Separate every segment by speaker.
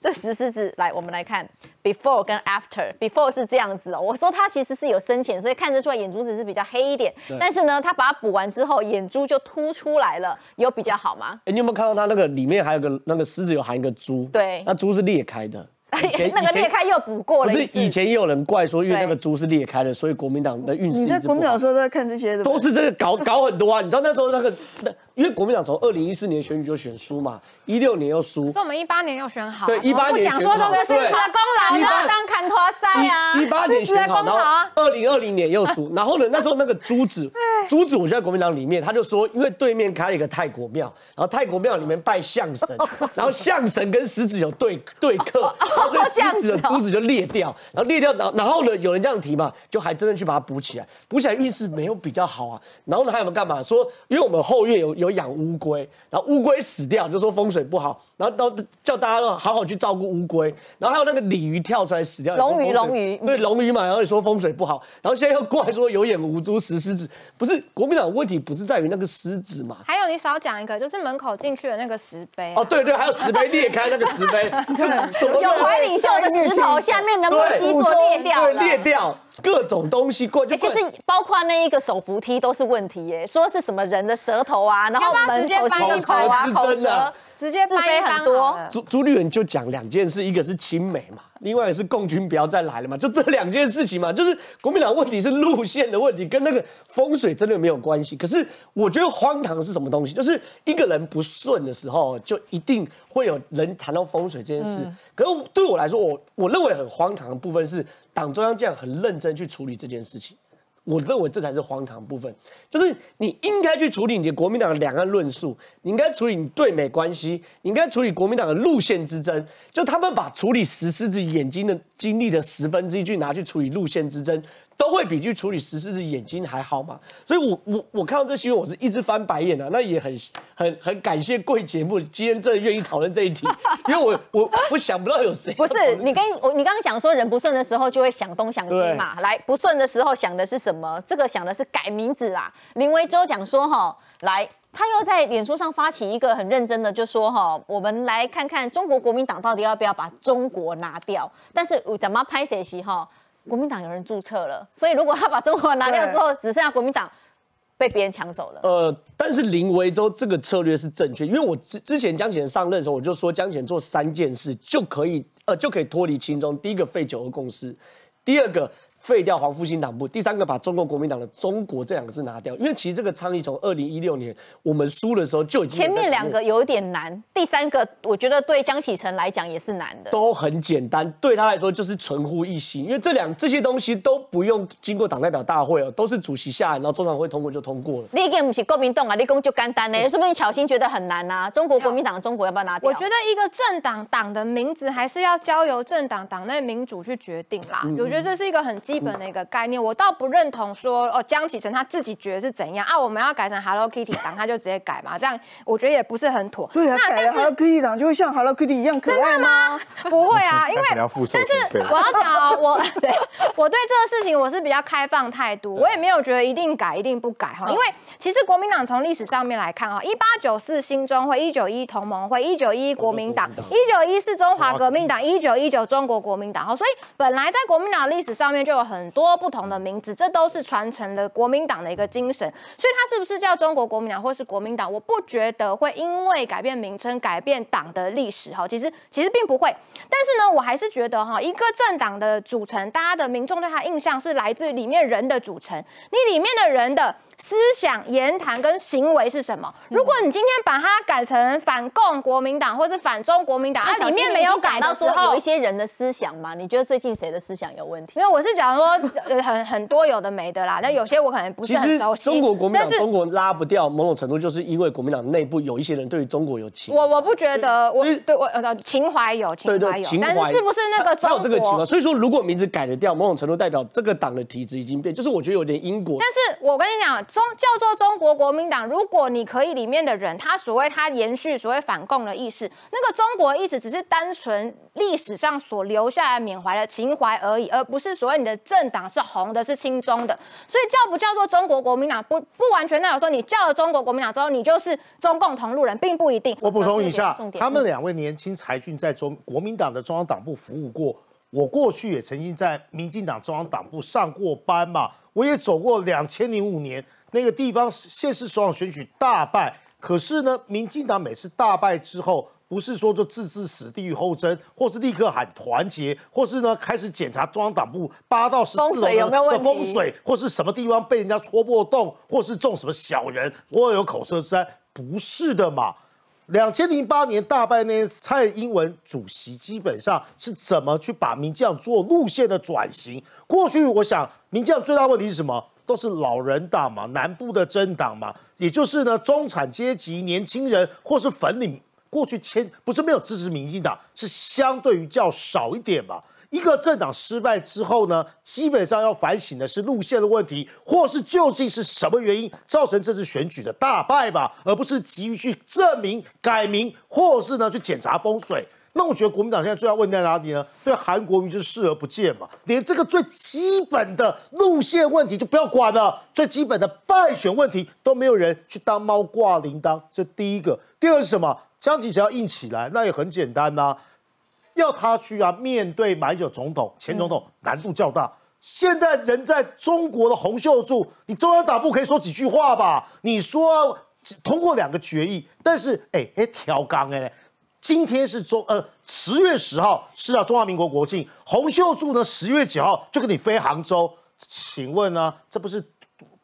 Speaker 1: 这石狮子，来，我们来看 before 跟 after。before 是这样子哦，我说它其实是有深浅，所以看得出来眼珠子是比较黑一点。但是呢，它把它补完之后，眼珠就凸出来了，有比较好吗？
Speaker 2: 哎，你有没有看到它那个里面还有个那个狮子有含一个珠？
Speaker 1: 对，
Speaker 2: 那珠是裂开的。
Speaker 1: 那个裂开又补过了。
Speaker 2: 不是以前也有人怪说，因为那个珠是裂开的，所以国民党的运势。
Speaker 3: 你在国民党时候都在看这些的，
Speaker 2: 都是这个搞搞很多啊！你知道那时候那个那。因为国民党从二零一四年选举就选输嘛，一六年又输，
Speaker 4: 所以我们一八年又选好。
Speaker 2: 对，一八年选好。
Speaker 4: 这个是他的功劳，
Speaker 1: 要当砍头赛啊。
Speaker 2: 一八年选好，然后二零二零年又输。然后呢，那时候那个珠子，珠子，我就在国民党里面，他就说，因为对面开了一个泰国庙，然后泰国庙里面拜象神，然后象神跟狮子有对 对克，所以狮子的珠子就裂掉，然后裂掉，然后然后呢，有人这样提嘛，就还真的去把它补起来，补起来运势没有比较好啊。然后呢，还有没有干嘛？说，因为我们后院有有养乌龟。然后乌龟死掉，就说风水不好，然后都叫大家好好去照顾乌龟。然后还有那个鲤鱼跳出来死掉，
Speaker 1: 龙鱼龙鱼
Speaker 2: 对龙鱼嘛，然后说风水不好。然后现在又过来说有眼无珠石狮子，不是国民党问题，不是在于那个狮子嘛？
Speaker 4: 还有你少讲一个，就是门口进去的那个石碑。
Speaker 2: 哦，对对，还有石碑裂开那个石碑，
Speaker 1: 有怀领袖的石头下面的木基座裂掉
Speaker 2: 了，裂掉。各种东西过，
Speaker 1: 其实包括那一个手扶梯都是问题耶，说是什么人的舌头啊，然后门口口啊口舌。
Speaker 4: 直接
Speaker 1: 飞很多。
Speaker 2: 朱朱立伦就讲两件事，一个是亲美嘛，另外是共军不要再来了嘛，就这两件事情嘛。就是国民党问题是路线的问题，跟那个风水真的没有关系。可是我觉得荒唐是什么东西？就是一个人不顺的时候，就一定会有人谈到风水这件事。可是对我来说，我我认为很荒唐的部分是党中央这样很认真去处理这件事情。我认为这才是荒唐部分，就是你应该去处理你的国民党的两岸论述，你应该处理你对美关系，你应该处理国民党的路线之争。就他们把处理石狮子眼睛的精力的十分之一去拿去处理路线之争。都会比去处理十四只眼睛还好嘛？所以，我我我看到这新闻，我是一直翻白眼的。那也很很很感谢贵节目今天真的愿意讨论这一题，因为我我我想不到有谁
Speaker 1: 不是你跟我你刚刚讲说人不顺的时候就会想东想西嘛，来不顺的时候想的是什么？这个想的是改名字啦。林维洲讲说哈，来他又在脸书上发起一个很认真的，就说哈，我们来看看中国国民党到底要不要把中国拿掉？但是我怎么拍谁戏哈？国民党有人注册了，所以如果他把中华拿掉之后，只剩下国民党被别人抢走了。
Speaker 2: 呃，但是林维洲这个策略是正确，因为我之之前江启上任的时候，我就说江启做三件事就可以，呃，就可以脱离轻中。第一个废九二共识，第二个。废掉黄复兴党部，第三个把中国国民党的“中国”这两个字拿掉，因为其实这个倡议从二零一六年我们输的时候就已经。
Speaker 1: 前面两个有点难，第三个我觉得对江启臣来讲也是难的。
Speaker 2: 都很简单，对他来说就是存乎一心，因为这两这些东西都不用经过党代表大会哦，都是主席下来，然后中常会通过就通过了。
Speaker 1: 你讲不是国民党啊，你讲就简单呢，说不是你巧心觉得很难啊？中国国民党的中国要不要拿掉？
Speaker 4: 我觉得一个政党党的名字还是要交由政党党内民主去决定啦。我觉得这是一个很基本的一个概念。我倒不认同说哦，江启臣他自己觉得是怎样啊？我们要改成 Hello Kitty 党，他就直接改嘛？这样我觉得也不是很妥。
Speaker 3: 对啊，改了 Hello Kitty 党就会像 Hello Kitty 一样可爱吗？
Speaker 4: 不会啊，因为但是我要讲哦，我对 我对这个事情我是比较开放态度，我也没有觉得一定改一定不改哈。因为其实国民党从历史上面来看哈，一八九四新中会，一九一同盟会，一九一国民党，一九一四中华革命党，一九一九中国国民党哈。所以本来在国民党历史上面就有很多不同。的名字，这都是传承了国民党的一个精神，所以它是不是叫中国国民党或是国民党？我不觉得会因为改变名称改变党的历史哈，其实其实并不会。但是呢，我还是觉得哈，一个政党的组成，大家的民众对他印象是来自于里面人的组成，你里面的人的。思想、言谈跟行为是什么？如果你今天把它改成反共国民党或者反中国民党，它里面没有改
Speaker 1: 到说有一些人的思想嘛？你觉得最近谁的思想有问题？
Speaker 4: 因为我是讲说，呃，很很多有的没的啦。那有些我可能不是很熟悉。
Speaker 2: 中国国民党，中国拉不掉，某种程度就是因为国民党内部有一些人对于中国有情。
Speaker 4: 我我不觉得，我对我呃情怀有情怀有，但是是不是那个
Speaker 2: 他有这个情怀？所以说，如果名字改得掉，某种程度代表这个党的体制已经变，就是我觉得有点因果。
Speaker 4: 但是我跟你讲。中叫做中国国民党，如果你可以里面的人，他所谓他延续所谓反共的意识，那个中国意识只是单纯历史上所留下来缅怀的情怀而已，而不是所谓你的政党是红的，是亲中的。所以叫不叫做中国国民党，不不完全代表说你叫了中国国民党之后，你就是中共同路人，并不一定。
Speaker 5: 我补充一下
Speaker 1: 重，点
Speaker 5: 他们两位年轻才俊在中国民党的中央党部服务过。我过去也曾经在民进党中央党部上过班嘛，我也走过两千零五年那个地方县市首长选举大败。可是呢，民进党每次大败之后，不是说就置之死地于后生，或是立刻喊团结，或是呢开始检查中央党部八到十四
Speaker 1: 风水有没有问题
Speaker 5: 风水，或是什么地方被人家戳破洞，或是中什么小人，或有口舌之灾，不是的嘛。两千零八年大败那天，蔡英文主席基本上是怎么去把民进党做路线的转型？过去我想，民进党最大问题是什么？都是老人党嘛，南部的政党嘛，也就是呢中产阶级、年轻人或是粉领，过去签不是没有支持民进党，是相对于较少一点嘛。一个政党失败之后呢，基本上要反省的是路线的问题，或是究竟是什么原因造成这次选举的大败吧，而不是急于去证明、改名，或是呢去检查风水。那我觉得国民党现在最大问题在哪里呢？对韩国瑜就是视而不见嘛，连这个最基本的路线问题就不要管了，最基本的败选问题都没有人去当猫挂铃铛，这第一个。第二是什么？江启臣要硬起来，那也很简单呐、要他去啊，面对马英九总统、前总统难度较大。现在人在中国的洪秀柱，你中央党部可以说几句话吧？你说通过两个决议，但是哎哎调纲哎，今天是中呃十月十号是啊中华民国国庆，洪秀柱呢十月九号就跟你飞杭州，请问呢这不是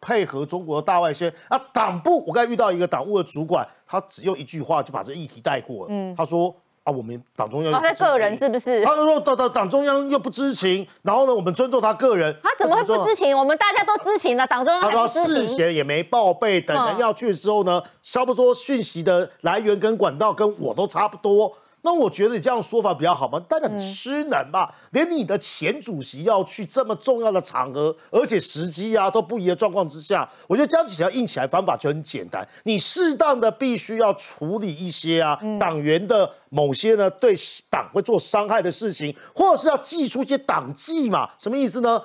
Speaker 5: 配合中国的大外宣？啊？党部我刚才遇到一个党务的主管，他只用一句话就把这议题带过了，他说啊我们党中央
Speaker 1: 他
Speaker 5: 不支持
Speaker 1: 个人是不是？
Speaker 5: 他就说党党党中央又不知情，然后呢，我们尊重他个人。
Speaker 1: 他怎么会不知情？我们大家都知情了，党中央
Speaker 5: 他说
Speaker 1: 还不知情。
Speaker 5: 事前也没报备，等人
Speaker 1: 嗯
Speaker 5: 要去的时候呢，差不多讯息的来源跟管道跟我都差不多。那我觉得你这样说法比较好吗？代表你失能吧？连你的前主席要去这么重要的场合，而且时机啊都不一的状况之下，我觉得江启臣要硬起来方法就很简单，你适当的必须要处理一些啊党员的某些呢对党会做伤害的事情，或者是要祭出一些党纪嘛？什么意思呢？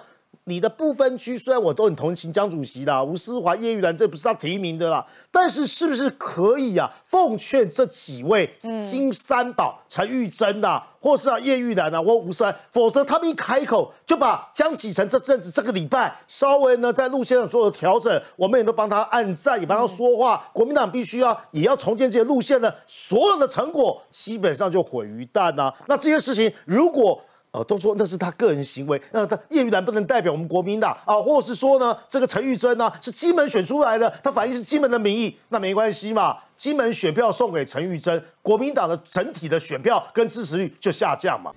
Speaker 5: 你的不分区虽然我都很同情江主席啦，吴思华、叶玉兰这不是他提名的啦，但是是不是可以啊？奉劝这几位新三宝陈玉珍呐、或是啊叶玉兰啊或吴思，否则他们一开口就把江启臣这阵子这个礼拜稍微呢在路线上做的调整，我们也都帮他按赞，也帮他说话。国民党必须要也要重建这些路线的所有的成果，基本上就毁于旦呐、那这些事情如果呃，都说那是他个人行为，那他叶玉兰不能代表我们国民党啊，或是说呢，这个陈玉珍呢是金门选出来的，他反映是金门的民意，那没关系嘛，金门选票送给陈玉珍，国民党的整体的选票跟支持率就下降嘛。